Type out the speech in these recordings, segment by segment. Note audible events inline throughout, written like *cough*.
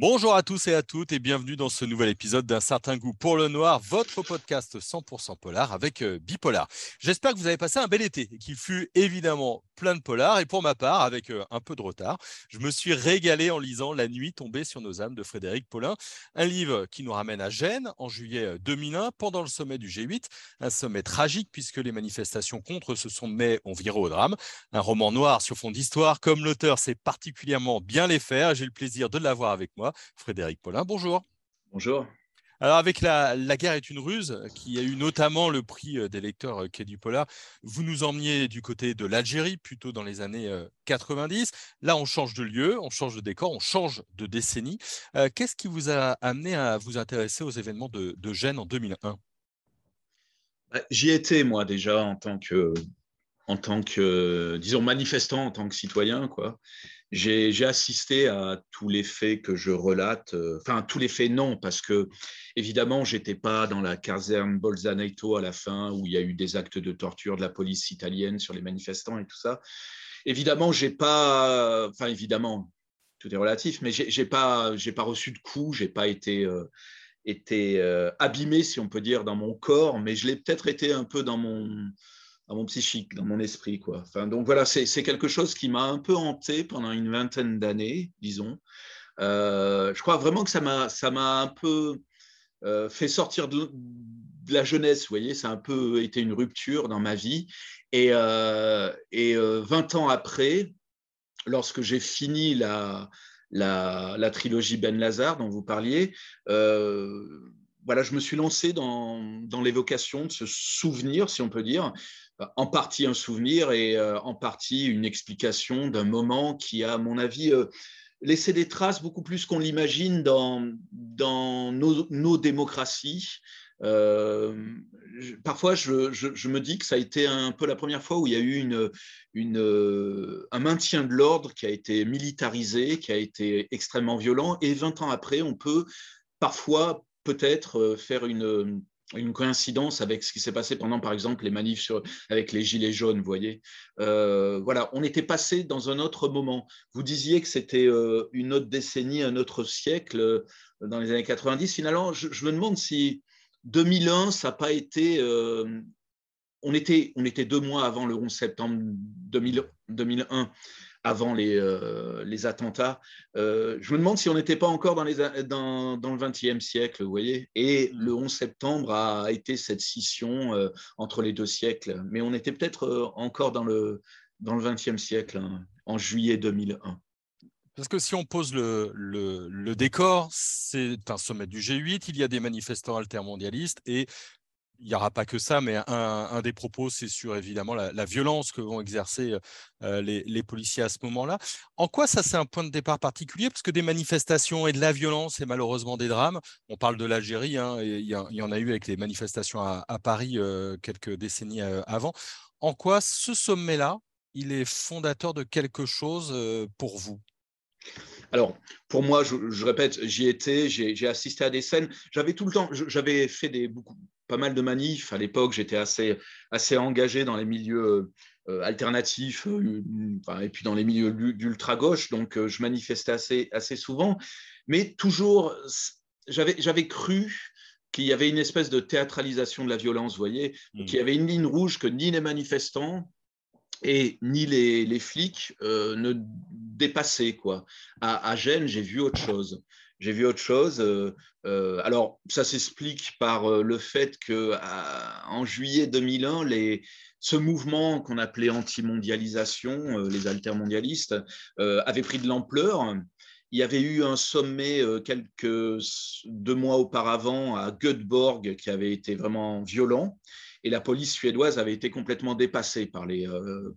Bonjour à tous et à toutes et bienvenue dans ce nouvel épisode d'un certain goût pour le noir, votre podcast 100% polar avec euh, Bipolar. J'espère que vous avez passé un bel été et qu'il fut évidemment plein de polar. Et pour ma part, avec euh, un peu de retard, je me suis régalé en lisant La nuit tombée sur nos âmes de Frédéric Paulin, un livre qui nous ramène à Gênes en juillet 2001 euh, pendant le sommet du G8, un sommet tragique puisque les manifestations contre ce sommet ont viré au drame. Un roman noir sur fond d'histoire, comme l'auteur sait particulièrement bien les faire. J'ai le plaisir de l'avoir avec moi. Frédéric Paulin. Bonjour. Bonjour. Alors avec la, guerre est une ruse, qui a eu notamment le prix euh, des lecteurs euh, Quai du Polar, vous nous emmeniez du côté de l'Algérie, plutôt dans les années 90. Euh, Là, on change de lieu, on change de décor, on change de décennie. Qu'est-ce qui vous a amené à vous intéresser aux événements de, Gênes en 2001 bah, J'y étais, moi, déjà, en tant que, en tant que, disons, manifestant, en tant que citoyen, quoi. J'ai assisté à tous les faits que je relate, euh, enfin tous les faits non, parce que évidemment, j'étais pas dans la caserne Bolzaneto à la fin où il y a eu des actes de torture de la police italienne sur les manifestants et tout ça. Évidemment, j'ai pas, enfin évidemment, tout est relatif, mais j'ai pas, j'ai pas reçu de coups, j'ai pas été euh, été euh, abîmé, si on peut dire, dans mon corps, mais je l'ai peut-être été un peu dans mon dans mon psychique, dans mon esprit. Quoi. Donc voilà, c'est quelque chose qui m'a un peu hanté pendant une vingtaine d'années, disons. Euh, je crois vraiment que ça m'a un peu euh, fait sortir de, la jeunesse, vous voyez, ça a un peu été une rupture dans ma vie. Et, euh, et 20 ans après, lorsque j'ai fini la, la, la, trilogie Ben Lazare dont vous parliez, voilà, je me suis lancé dans, dans l'évocation de ce souvenir, si on peut dire, en partie un souvenir et euh, en partie une explication d'un moment qui a, à mon avis, euh, laissé des traces beaucoup plus qu'on l'imagine dans, nos, démocraties. Euh, parfois, je, me dis que ça a été un peu la première fois où il y a eu un maintien de l'ordre qui a été militarisé, qui a été extrêmement violent. Et 20 ans après, on peut parfois peut-être faire une, une coïncidence avec ce qui s'est passé pendant, par exemple, les manifs avec les gilets jaunes, vous voyez. Euh, voilà, on était passé dans un autre moment. Vous disiez que c'était euh, une autre décennie, un autre siècle euh, dans les années 90. Finalement, je, me demande si 2001, ça n'a pas été... on, était, on était deux mois avant le 11 septembre 2001 avant les, euh, les attentats. Euh, je me demande si on n'était pas encore dans, les, dans, dans le XXe siècle, vous voyez. Et mm. le 11 septembre a été cette scission euh, entre les deux siècles. Mais on était peut-être encore dans le, dans le XXe siècle, hein, en juillet 2001. Parce que si on pose le, le, le décor, c'est un sommet du G8, il y a des manifestants altermondialistes et il n'y aura pas que ça, mais un, des propos, c'est sur évidemment la, violence que vont exercer euh, les, policiers à ce moment-là. En quoi ça, c'est un point de départ particulier? Parce que des manifestations et de la violence et malheureusement des drames, on parle de l'Algérie, hein, il y, en a eu avec les manifestations à, Paris euh, quelques décennies euh, avant. En quoi ce sommet-là, il est fondateur de quelque chose pour vous? Alors, pour moi, je, répète, j'y étais, j'ai assisté à des scènes. J'avais tout le temps, j'avais fait des, beaucoup, pas mal de manifs. À l'époque, j'étais assez, assez engagé dans les milieux euh, alternatifs euh, et puis dans les milieux d'ultra-gauche. Donc, euh, je manifestais assez, assez souvent. Mais toujours, j'avais cru qu'il y avait une espèce de théâtralisation de la violence, vous voyez, mmh. qu'il y avait une ligne rouge que ni les manifestants et ni les, flics ne dépassaient. Quoi. À, à Gênes, j'ai vu autre chose j'ai vu autre chose. Euh, euh, alors, ça s'explique par euh, le fait que en juillet 2001, les, ce mouvement qu'on appelait anti-mondialisation, les altermondialistes, avait pris de l'ampleur. Il y avait eu un sommet quelques deux mois auparavant à Göteborg qui avait été vraiment violent et la police suédoise avait été complètement dépassée par, les,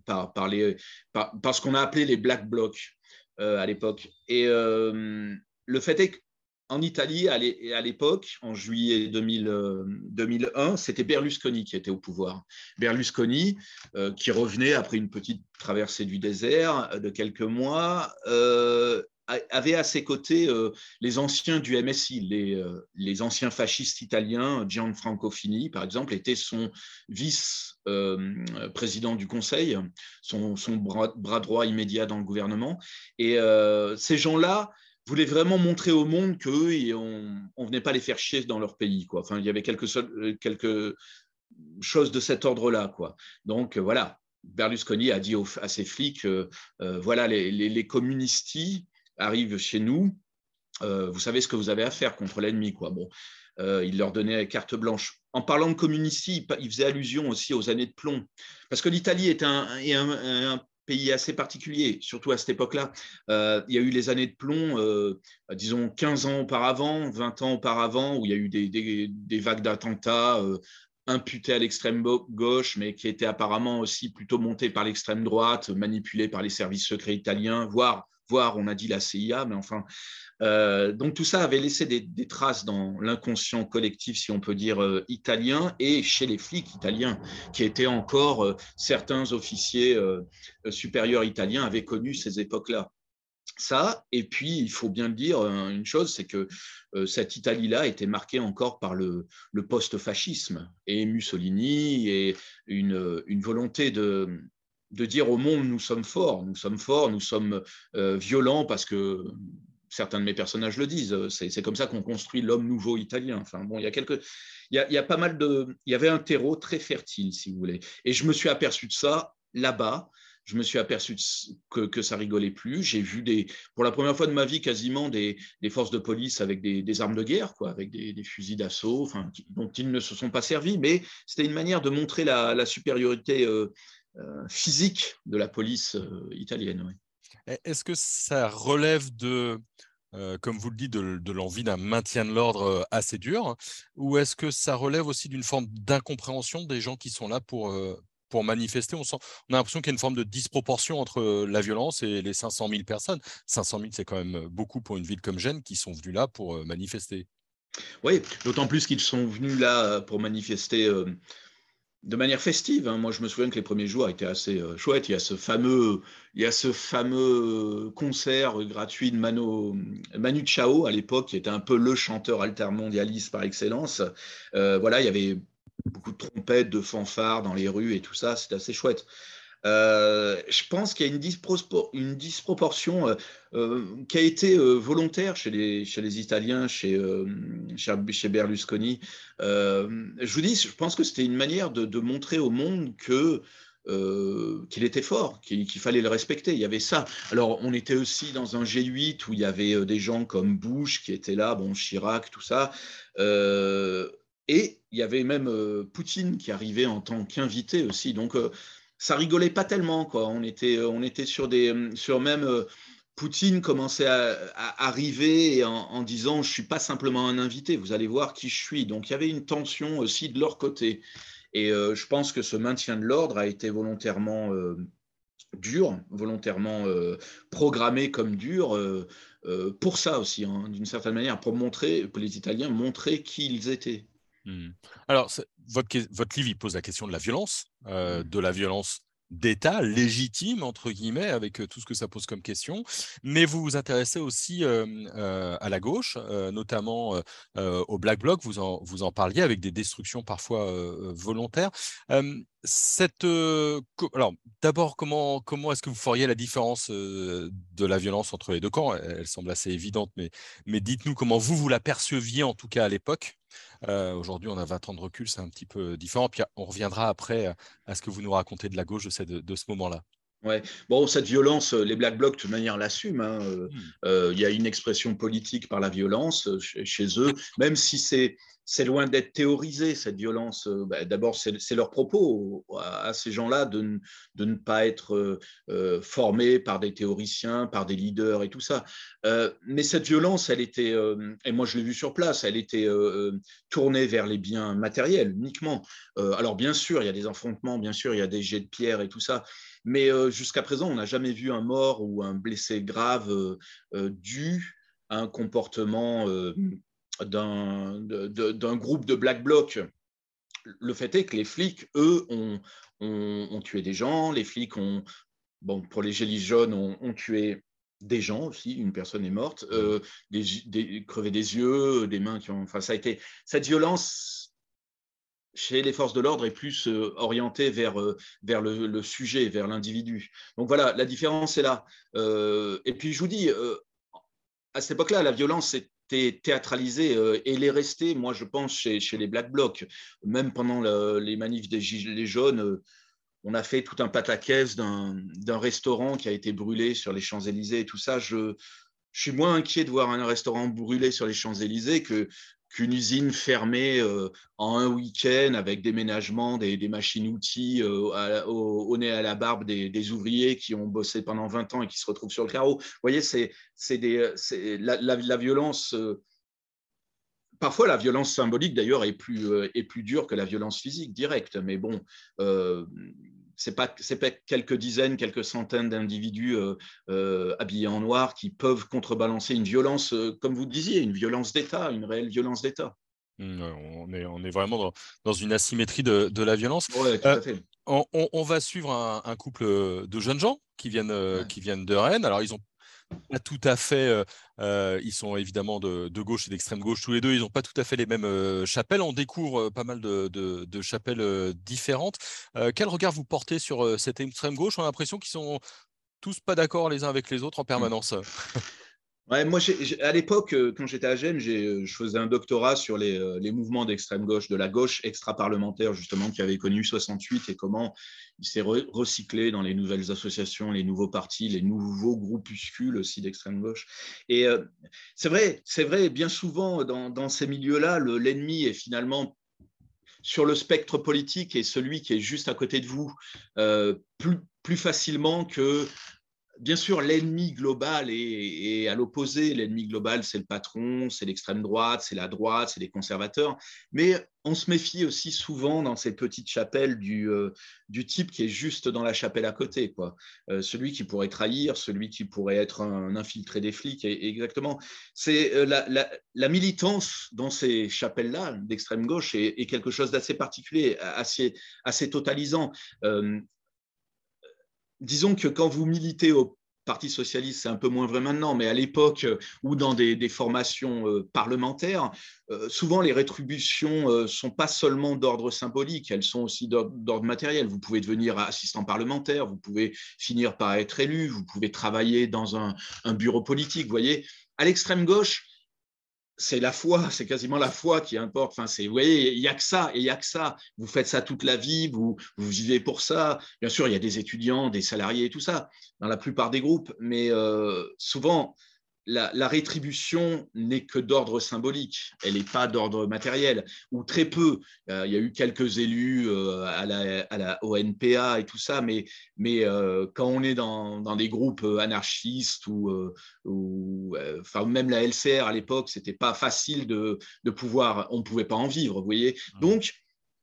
par, par, les, ce qu'on a appelé les Black Blocs à l'époque. Et le fait est qu'en Italie, à l'époque, en juillet 2001, euh, c'était Berlusconi qui était au pouvoir. Berlusconi, euh, qui revenait après une petite traversée du désert de quelques mois, euh, avait à ses côtés les anciens du MSI, les, anciens fascistes italiens. Gianfranco Fini, par exemple, était son vice-président du Conseil, son, bras, droit immédiat dans le gouvernement. Et ces gens-là voulaient vraiment montrer au monde qu'eux, on ne venait pas les faire chier dans leur pays. Quoi. Enfin, il y avait quelque, quelque chose de cet ordre-là. Quoi. Donc voilà, Berlusconi a dit à ses flics, voilà, les, les, les arrivent chez nous, vous savez ce que vous avez à faire contre l'ennemi. Quoi. Euh, il leur donnait carte blanche. En parlant de communistes, il faisait allusion aussi aux années de plomb, parce que l'Italie est un, pays assez particulier, surtout à cette époque-là. Euh, il y a eu les années de plomb, euh, disons 15 ans auparavant, 20 ans auparavant, où il y a eu des, vagues d'attentats imputés à l'extrême gauche, mais qui étaient apparemment aussi plutôt montés par l'extrême droite, manipulés par les services secrets italiens, voire, voire on a dit la CIA, mais enfin, euh, donc tout ça avait laissé des, traces dans l'inconscient collectif, si on peut dire, euh, italien et chez les flics italiens, qui étaient encore, euh, certains officiers supérieurs italiens avaient connu ces époques-là. Ça, et puis il faut bien le dire, une chose, c'est que cette Italie-là était marquée encore par le, post-fascisme et Mussolini et une, volonté de, dire au monde nous sommes forts, nous sommes forts, nous sommes violents parce que certains de mes personnages le disent. Euh, c'est comme ça qu'on construit l'homme nouveau italien. Enfin, bon, il y a quelques, il y a, pas mal de, il y avait un terreau très fertile, si vous voulez. Et je me suis aperçu de ça là-bas. Je me suis aperçu que, que ça rigolait plus. J'ai vu pour la première fois de ma vie, quasiment des, forces de police avec des, armes de guerre, quoi, avec des, fusils d'assaut, dont ils ne se sont pas servis. Mais c'était une manière de montrer la, supériorité euh, euh, physique de la police italienne. Est-ce que ça relève de, euh, comme vous le dites, de, l'envie d'un maintien de l'ordre euh, assez dur Ou est-ce que ça relève aussi d'une forme d'incompréhension des gens qui sont là pour, euh, pour manifester on, sent, on a l'impression qu'il y a une forme de disproportion entre la violence et les 500 000 personnes. 500 000, c'est quand même beaucoup pour une ville comme Gênes qui sont venus là pour manifester. Oui, d'autant plus qu'ils sont venus là pour manifester de manière festive. Hein. Moi, je me souviens que les premiers jours étaient assez euh, chouettes. Il y a ce fameux, il y a ce fameux concert gratuit de Manu Chao à l'époque, qui était un peu le chanteur altermondialiste par excellence. Euh, voilà, il y avait beaucoup de trompettes, de fanfares dans les rues et tout ça. C'était assez chouette. Euh, je pense qu'il y a une, disproportion euh, euh, qui a été volontaire chez les, Italiens, chez, Berlusconi. je vous dis, je pense que c'était une manière de, montrer au monde qu'il était fort, qu'il fallait le respecter. Il y avait ça. Alors, on était aussi dans un G8 où il y avait des gens comme Bush qui étaient là, bon, Chirac, tout ça. Et il y avait même Poutine qui arrivait en tant qu'invité aussi. Donc, ça rigolait pas tellement. Quoi. On, était, on était sur, des, sur même. Euh, Poutine commençait à, arriver en, disant Je ne suis pas simplement un invité, vous allez voir qui je suis. Donc il y avait une tension aussi de leur côté. Et euh, je pense que ce maintien de l'ordre a été volontairement euh, dur, volontairement programmé comme dur, pour ça aussi, hein, d'une certaine manière, pour montrer, pour les Italiens, montrer qui ils étaient. Mmh. Alors, votre, votre, livre, il pose la question de la violence, euh, mmh. de la violence d'État légitime, entre guillemets, avec euh, tout ce que ça pose comme question. Mais vous vous intéressez aussi euh, à la gauche, notamment au Black Bloc, vous en, vous en parliez, avec des destructions parfois volontaires. Cette, alors, d'abord, comment, comment est-ce que vous feriez la différence de la violence entre les deux camps? Elle semble assez évidente, mais, mais dites-nous comment vous, vous la perceviez, en tout cas à l'époque. Aujourd'hui, on a 20 ans de recul, c'est un petit peu différent. Puis on reviendra après à ce que vous nous racontez de la gauche de, de ce moment-là. Ouais. Bon, cette violence, les Black Blocs, de toute manière, l'assument. Hein. Mmh. Il y a une expression politique par la violence chez eux, *laughs* même si c'est c'est loin d'être théorisé, cette violence. Euh, bah, d'abord, c'est leur propos à, ces gens-là de, ne pas être euh, euh, formés par des théoriciens, par des leaders et tout ça. mais cette violence, elle était, et moi je l'ai vu sur place, elle était tournée vers les biens matériels uniquement. alors bien sûr, il y a des affrontements, bien sûr, il y a des jets de pierre et tout ça. Mais jusqu'à présent, on n'a jamais vu un mort ou un blessé grave dû à un comportement d'un groupe de Black Bloc. Le fait est que les flics, eux, ont, ont, tué des gens. Les flics ont, bon, pour les gilets jaunes, ont, tué des gens aussi. Une personne est morte, euh, des, des, yeux, des mains qui ont. Enfin, ça a été cette violence chez les forces de l'ordre est plus euh, orientée vers, euh, vers le, le, sujet, vers l'individu. Donc voilà, la différence est là. et puis je vous dis, à cette époque-là, la violence était théâtralisée et elle est restée, moi je pense, chez, les Black Blocs. Même pendant les manifs des Gilets jaunes, on a fait tout un pataquès d'un restaurant qui a été brûlé sur les Champs-Élysées et tout ça. Je, je suis moins inquiet de voir un restaurant brûlé sur les Champs-Élysées que, qu'une usine fermée euh, en un week-end avec déménagement des, des machines-outils euh, au, nez à la barbe des, ouvriers qui ont bossé pendant 20 ans et qui se retrouvent sur le carreau. Vous voyez, c'est, la, la, violence. Euh, parfois, la violence symbolique, d'ailleurs, est plus, est plus dure que la violence physique directe. Mais bon, c'est pas c'est pas quelques dizaines, quelques centaines d'individus euh, euh, habillés en noir qui peuvent contrebalancer une violence, euh, comme vous disiez, une violence d'État, une réelle violence d'État. Mmh, on est, on est vraiment dans, une asymétrie de, la violence. On, va suivre un, couple de jeunes gens qui viennent, qui viennent de Rennes. Alors, ils ont pas tout à fait. Euh, euh, ils sont évidemment de, gauche et d'extrême gauche tous les deux. Ils n'ont pas tout à fait les mêmes euh, chapelles. On découvre pas mal de, chapelles différentes. quel regard vous portez sur cette extrême gauche? On a l'impression qu'ils sont tous pas d'accord les uns avec les autres en permanence. Moi, à l'époque, euh, quand j'étais à Gênes, euh, je faisais un doctorat sur euh, les, mouvements d'extrême gauche, de la gauche extra-parlementaire, justement, qui avait connu 68 et comment il s'est recyclé dans les nouvelles associations, les nouveaux partis, les nouveaux groupuscules aussi d'extrême gauche. Et c'est vrai, c'est vrai, bien souvent, dans, ces milieux-là, l'ennemi est finalement sur le spectre politique et celui qui est juste à côté de vous plus, plus facilement que bien sûr, l'ennemi global est, à l'opposé. L'ennemi global, c'est le patron, c'est l'extrême droite, c'est la droite, c'est les conservateurs. Mais on se méfie aussi souvent dans ces petites chapelles du, euh, type qui est juste dans la chapelle à côté. Quoi. Euh, celui qui pourrait trahir, celui qui pourrait être un, infiltré des flics. exactement. C'est euh, la, militance dans ces chapelles-là d'extrême gauche est, quelque chose d'assez particulier, assez totalisant disons que quand vous militez au Parti socialiste, c'est un peu moins vrai maintenant, mais à l'époque euh, ou dans des, formations euh, parlementaires, euh, souvent les rétributions ne sont pas seulement d'ordre symbolique, elles sont aussi d'ordre matériel. Vous pouvez devenir assistant parlementaire, vous pouvez finir par être élu, vous pouvez travailler dans un, un bureau politique. Vous voyez, à l'extrême gauche, c'est la foi, c'est quasiment la foi qui importe. Enfin, c'est, vous voyez, il n'y a que ça, et il n'y a que ça. Vous faites ça toute la vie, vous, vous vivez pour ça. Bien sûr, il y a des étudiants, des salariés tout ça, dans la plupart des groupes, mais euh, souvent, la, rétribution n'est que d'ordre symbolique, elle n'est pas d'ordre matériel, ou très peu. Euh, il y a eu quelques élus euh, à, la, à, la, ONPA et tout ça, mais, mais euh, quand on est dans, dans, des groupes anarchistes ou, ou enfin, même la LCR à l'époque, c'était pas facile de, de pouvoir, on ne pouvait pas en vivre, vous voyez. Donc,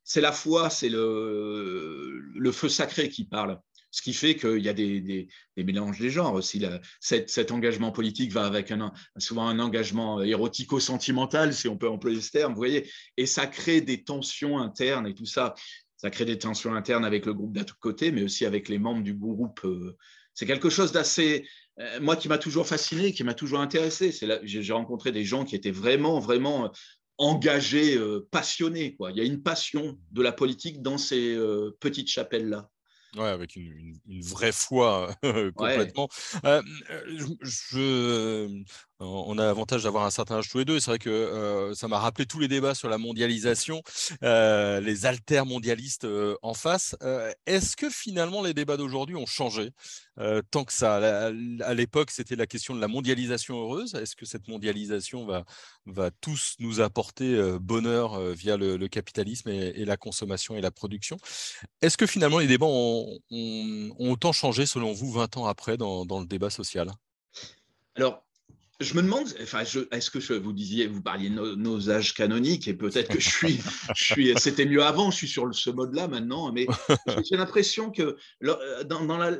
c'est la foi, c'est le, le feu sacré qui parle ce qui fait qu'il y a des, mélanges des genres aussi. cet, engagement politique va avec souvent un engagement érotico-sentimental, si on peut employer ce terme, vous voyez, et ça crée des tensions internes et tout ça. Ça crée des tensions internes avec le groupe d'à côté, mais aussi avec les membres du groupe. Euh. C'est quelque chose d'assez, euh, moi, qui m'a toujours fasciné, qui m'a toujours intéressé. J'ai rencontré des gens qui étaient vraiment, vraiment engagés, euh, passionnés. Quoi. Il y a une passion de la politique dans ces petites chapelles-là. Ouais, avec une, vraie foi *laughs* complètement. Euh, je, on a l'avantage d'avoir un certain âge tous les deux. C'est vrai que euh, ça m'a rappelé tous les débats sur la mondialisation, euh, les altermondialistes mondialistes en face. Est-ce que finalement les débats d'aujourd'hui ont changé tant que ça? À l'époque, c'était la question de la mondialisation heureuse. Est-ce que cette mondialisation va, va tous nous apporter bonheur via le, capitalisme et, la consommation et la production? Est-ce que finalement les débats ont, autant changé selon vous 20 ans après dans, dans le débat social? Alors, je me demande, enfin, est-ce que je, vous disiez, vous parliez de nos, âges canoniques et peut-être que je suis, *laughs* je suis, c'était mieux avant, je suis sur ce mode-là maintenant, mais j'ai l'impression que dans, dans, la,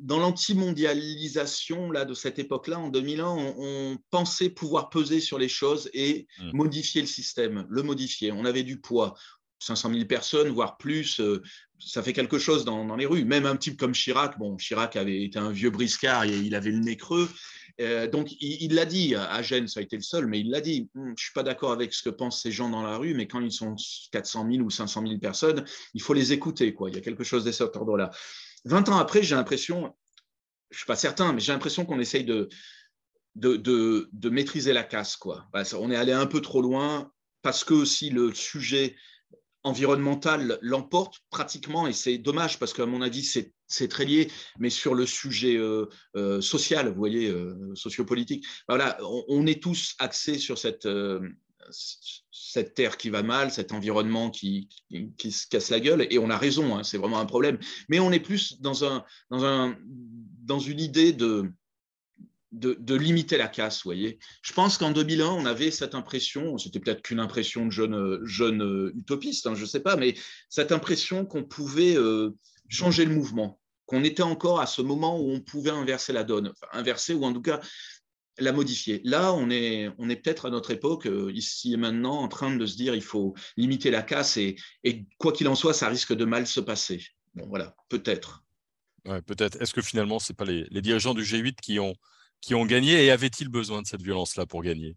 dans l'antimondialisation là de cette époque-là, en 2001, on, pensait pouvoir peser sur les choses et mmh. modifier le système, le modifier. On avait du poids. 500 000 personnes, voire plus, euh, ça fait quelque chose dans, dans, les rues. Même un type comme Chirac, bon, Chirac avait été un vieux briscard et il avait le nez creux, euh, donc, il l'a dit, à Gênes, ça a été le seul, mais il l'a dit, hum, je ne suis pas d'accord avec ce que pensent ces gens dans la rue, mais quand ils sont 400 000 ou 500 000 personnes, il faut les écouter. Quoi. Il y a quelque chose de cet ordre-là. 20 ans après, j'ai l'impression, je ne suis pas certain, mais j'ai l'impression qu'on essaye de, de, de, maîtriser la casse. Quoi. On est allé un peu trop loin parce que aussi le sujet environnemental l'emporte pratiquement, et c'est dommage parce qu'à mon avis, c'est très lié, mais sur le sujet euh, euh, social, vous voyez, euh, sociopolitique, voilà, on, est tous axés sur cette, cette terre qui va mal, cet environnement qui, qui, se casse la gueule, et on a raison, hein, c'est vraiment un problème, mais on est plus dans, un, dans, un, dans une idée de, de, limiter la casse, vous voyez. Je pense qu'en 2001, on avait cette impression, c'était peut-être qu'une impression de jeune, jeune utopiste, hein, je ne sais pas, mais cette impression qu'on pouvait euh, changer le mouvement, qu'on était encore à ce moment où on pouvait inverser la donne, inverser ou en tout cas la modifier. Là, on est, on est peut-être à notre époque, euh, ici et maintenant, en train de se dire il faut limiter la casse et, quoi qu'il en soit, ça risque de mal se passer. Bon, voilà, peut-être. Peut-être. Est-ce que finalement, ce n'est pas les dirigeants du G8 qui ont qui ont gagné et avaient-ils besoin de cette violence-là pour gagner?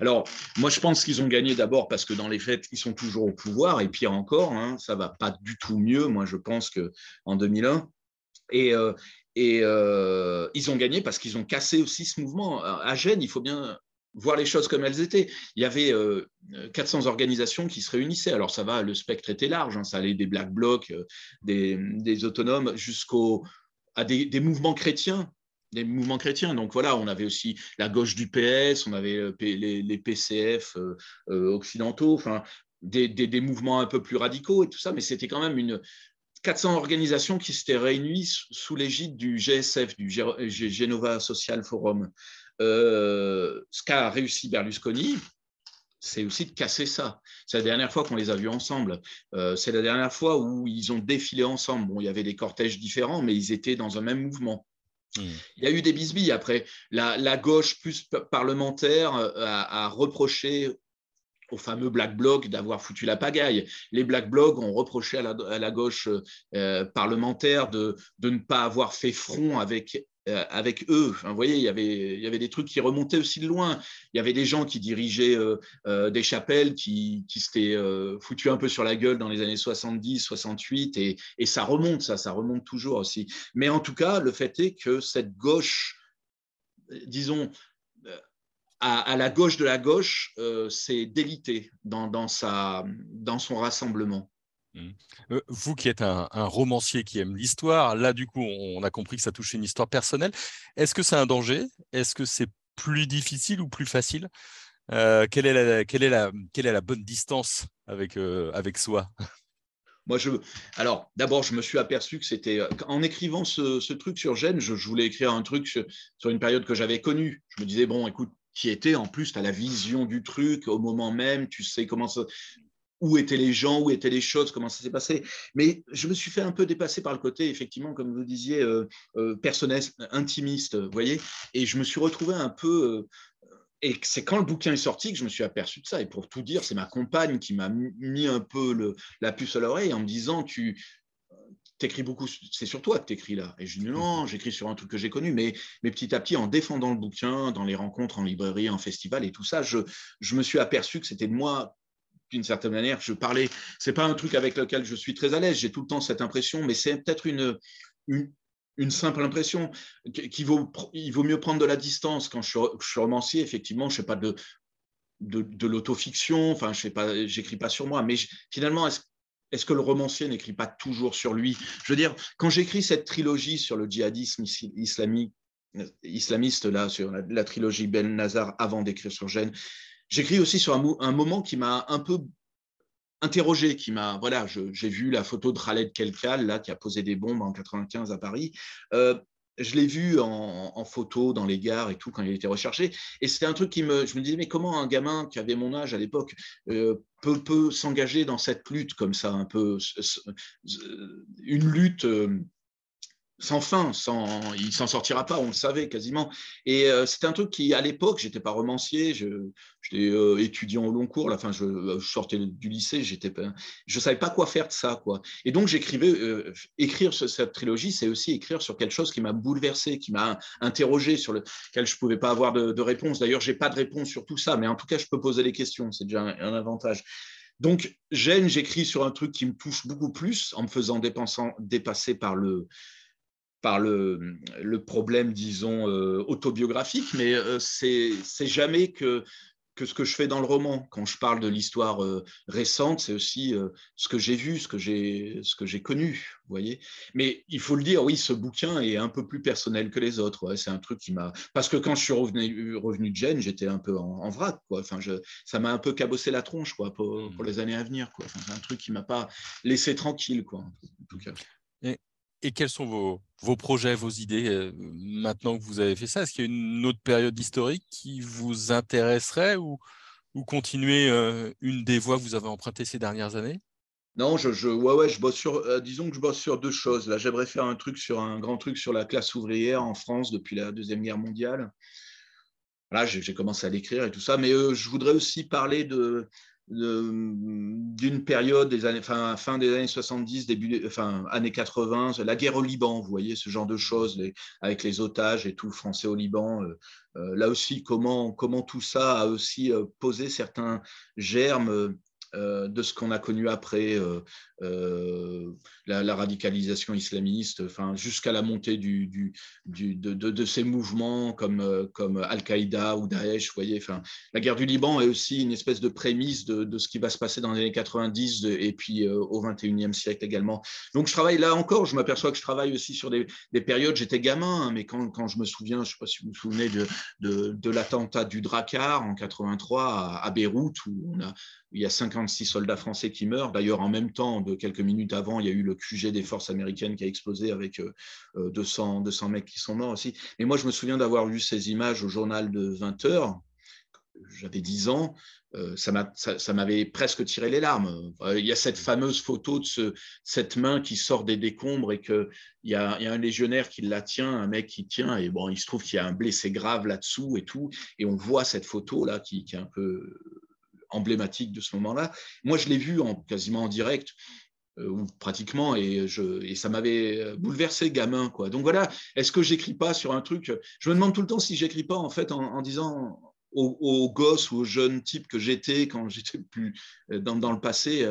Alors, moi, je pense qu'ils ont gagné d'abord parce que dans les faits, ils sont toujours au pouvoir, et pire encore, hein, ça va pas du tout mieux, moi, je pense, qu'en 2001. Et, euh, euh, ils ont gagné parce qu'ils ont cassé aussi ce mouvement. À Gênes, il faut bien voir les choses comme elles étaient. Il y avait 400 euh, organisations qui se réunissaient. Alors, ça va, le spectre était large, hein, ça allait des Black Blocs, des, des, autonomes, jusqu'à des, des mouvements chrétiens des mouvements chrétiens. Donc voilà, on avait aussi la gauche du PS, on avait euh, les, PCF euh, euh, occidentaux, enfin des, mouvements un peu plus radicaux et tout ça, mais c'était quand même une 400 organisations qui s'étaient réunies sous l'égide du GSF, du Genova Social Forum. ce qu'a réussi Berlusconi, c'est aussi de casser ça. C'est la dernière fois qu'on les a vus ensemble. c'est la dernière fois où ils ont défilé ensemble. Bon, il y avait des cortèges différents, mais ils étaient dans un même mouvement. Hmm. Il y a eu des bisbilles après. La, gauche plus parlementaire euh, a, reproché aux fameux Black Blocs d'avoir foutu la pagaille. Les Black Blocs ont reproché à la, gauche euh, parlementaire de, ne pas avoir fait front avec avec eux. vous voyez, il y, avait, des trucs qui remontaient aussi de loin. Il y avait des gens qui dirigeaient euh, euh, des chapelles, qui, s'étaient foutus un peu sur la gueule dans les années 70, 68, et, ça remonte, ça, ça remonte toujours aussi. Mais en tout cas, le fait est que cette gauche, disons, à, la gauche de la gauche, s'est délitée dans son rassemblement. Mmh. Euh, vous qui êtes un, romancier qui aime l'histoire, là du coup on a compris que ça touche une histoire personnelle. Est-ce que c'est un danger? Est-ce que c'est plus difficile ou plus facile? Euh, quelle, est la, bonne distance avec, euh, avec soi? Moi, je, alors, d'abord, je me suis aperçu que c'était, en écrivant ce, truc sur Gênes, je, voulais écrire un truc sur, sur une période que j'avais connue. Je me disais, bon, écoute, qui était en plus, tu as la vision du truc au moment même, tu sais comment ça, où étaient les gens, où étaient les choses, comment ça s'est passé. Mais je me suis fait un peu dépasser par le côté, effectivement, comme vous disiez, euh, euh intimiste, voyez. Et je me suis retrouvé un peu. Euh, et c'est quand le bouquin est sorti que je me suis aperçu de ça. Et pour tout dire, c'est ma compagne qui m'a mis un peu la puce à l'oreille en me disant Tu t'écris beaucoup, c'est sur toi que tu écris là. Et je dis non, j'écris sur un truc que j'ai connu, mais, mais petit à petit, en défendant le bouquin, dans les rencontres en librairie, en festival et tout ça, je, je me suis aperçu que c'était de moi d'une certaine manière, je parlais. C'est pas un truc avec lequel je suis très à l'aise. J'ai tout le temps cette impression, mais c'est peut-être une, une, simple impression qu'il vaut, il vaut mieux prendre de la distance. Quand je, suis romancier, effectivement, je ne fais pas de, de, l'autofiction. Enfin, je fais pas, j'écris pas sur moi. Mais finalement, est-ce est que le romancier n'écrit pas toujours sur lui? Je veux dire, quand j'écris cette trilogie sur le djihadisme islamique, islamiste, là, sur la, la trilogie Ben Nazar, avant d'écrire sur Gênes, J'écris aussi sur un, moment qui m'a un peu interrogé, qui m'a voilà, j'ai vu la photo de Khaled Kelkal là qui a posé des bombes en 95 à Paris. Euh, je l'ai vu en, photo dans les gares et tout quand il était recherché. Et c'était un truc qui me, je me disais mais comment un gamin qui avait mon âge à l'époque euh, peut, peut s'engager dans cette lutte comme ça, un peu une lutte. Euh, sans fin, sans, il s'en sortira pas, on le savait quasiment. Et euh, c'était un truc qui, à l'époque, j'étais pas romancier, j'étais euh, étudiant au long cours, là, enfin, je, sortais du lycée, j'étais, je savais pas quoi faire de ça, quoi. Et donc j'écrivais, euh, écrire cette trilogie, c'est aussi écrire sur quelque chose qui m'a bouleversé, qui m'a interrogé, sur lequel je pouvais pas avoir de, réponse. D'ailleurs, j'ai pas de réponse sur tout ça, mais en tout cas, je peux poser des questions, c'est déjà un, avantage. Donc, j'aime, j'écris sur un truc qui me touche beaucoup plus en me faisant dépasser par le, par le, le problème, disons, autobiographique, mais c'est jamais que que ce que je fais dans le roman. Quand je parle de l'histoire euh, récente, c'est aussi euh, ce que j'ai vu, ce que j'ai, connu, vous voyez. Mais il faut le dire, oui, ce bouquin est un peu plus personnel que les autres. c'est un truc qui m'a, parce que quand je suis revenu, revenu de Gênes, j'étais un peu en, vrac, quoi. Enfin, je... ça m'a un peu cabossé la tronche, quoi, pour, mmh. les années à venir, quoi. c'est un truc qui m'a pas laissé tranquille, quoi. En tout cas et quels sont vos, vos, projets, vos idées euh, maintenant que vous avez fait ça? Est-ce qu'il y a une autre période historique qui vous intéresserait ou, continuer euh, une des voies que vous avez empruntées ces dernières années? Non, je, ouais, ouais, je bosse sur, euh, disons que je bosse sur deux choses. Là, j'aimerais faire un truc sur un grand truc sur la classe ouvrière en France depuis la deuxième guerre mondiale. Là, j'ai commencé à l'écrire et tout ça, mais je voudrais aussi parler de, d'une période des années, fin, fin, des années 70, début, enfin, années 80, la guerre au Liban, vous voyez, ce genre de choses, avec les otages et tout, français au Liban. Euh, euh, là aussi, comment, comment tout ça a aussi euh, posé certains germes de ce qu'on a connu après, euh, la, radicalisation islamiste, enfin, jusqu'à la montée de, de, ces mouvements comme, euh, comme Al-Qaïda ou Daesh. Vous voyez, enfin, la guerre du Liban est aussi une espèce de prémisse de, de ce qui va se passer dans les années 90 et puis euh, au 21e siècle également. Donc, je travaille là encore, je m'aperçois que je travaille aussi sur des, des périodes, j'étais gamin, hein, mais quand, quand, je me souviens, je ne sais pas si vous vous souvenez de, de, l'attentat du Drakkar en 83 à, à Beyrouth, où on a, il y a 56 soldats français qui meurent, d'ailleurs en même temps de quelques minutes avant, il y a eu le QG des forces américaines qui a explosé avec 200, euh, 200 euh, mecs qui sont morts aussi. Et moi, je me souviens d'avoir vu ces images au journal de 20 heures. J'avais 10 ans, euh, ça m'avait presque tiré les larmes. Il y a cette fameuse photo de ce, cette main qui sort des décombres et qu'il y, a, y a un légionnaire qui la tient, un mec qui tient, et bon, il se trouve qu'il y a un blessé grave là-dessous et tout. Et on voit cette photo-là qui, qui, est un peu emblématique de ce moment-là. Moi, je l'ai vu en, quasiment en direct. Euh, ou pratiquement, et, ça m'avait bouleversé, gamin. Donc voilà, est-ce que j'écris pas sur un truc? Je me demande tout le temps si j'écris pas en fait en, disant aux, gosses ou aux jeunes types que j'étais quand j'étais plus euh, dans, le passé.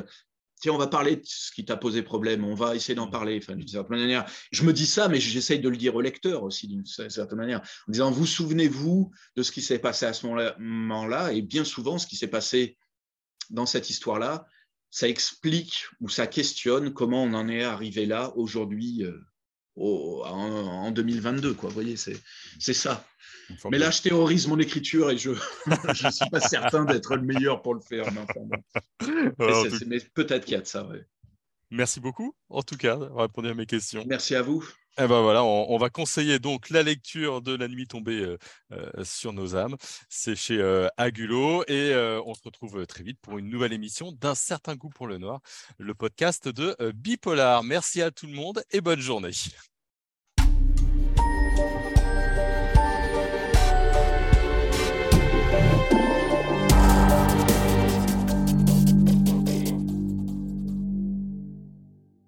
Tiens, on va parler de ce qui t'a posé problème, on va essayer d'en parler. Enfin, d'une certaine manière, je me dis ça, mais j'essaye de le dire au lecteur aussi, d'une certaine manière, en disant, vous souvenez-vous de ce qui s'est passé à ce moment-là, et bien souvent, ce qui s'est passé dans cette histoire-là, ça explique ou ça questionne comment on en est arrivé là aujourd'hui euh, en, 2022. Quoi. Vous voyez, c'est ça. Mais là, je théorise mon écriture et je *laughs* ne suis pas certain d'être le meilleur pour le faire. Mais, peut-être qu'il y a de ça. Merci beaucoup, en tout cas, d'avoir répondu à mes questions. Merci à vous. Eh ben voilà, on, va conseiller donc la lecture de La nuit tombée euh, euh, sur nos âmes. C'est chez euh, Agulo et on se retrouve très vite pour une nouvelle émission d'un certain goût pour le noir, le podcast de Bipolar. Merci à tout le monde et bonne journée.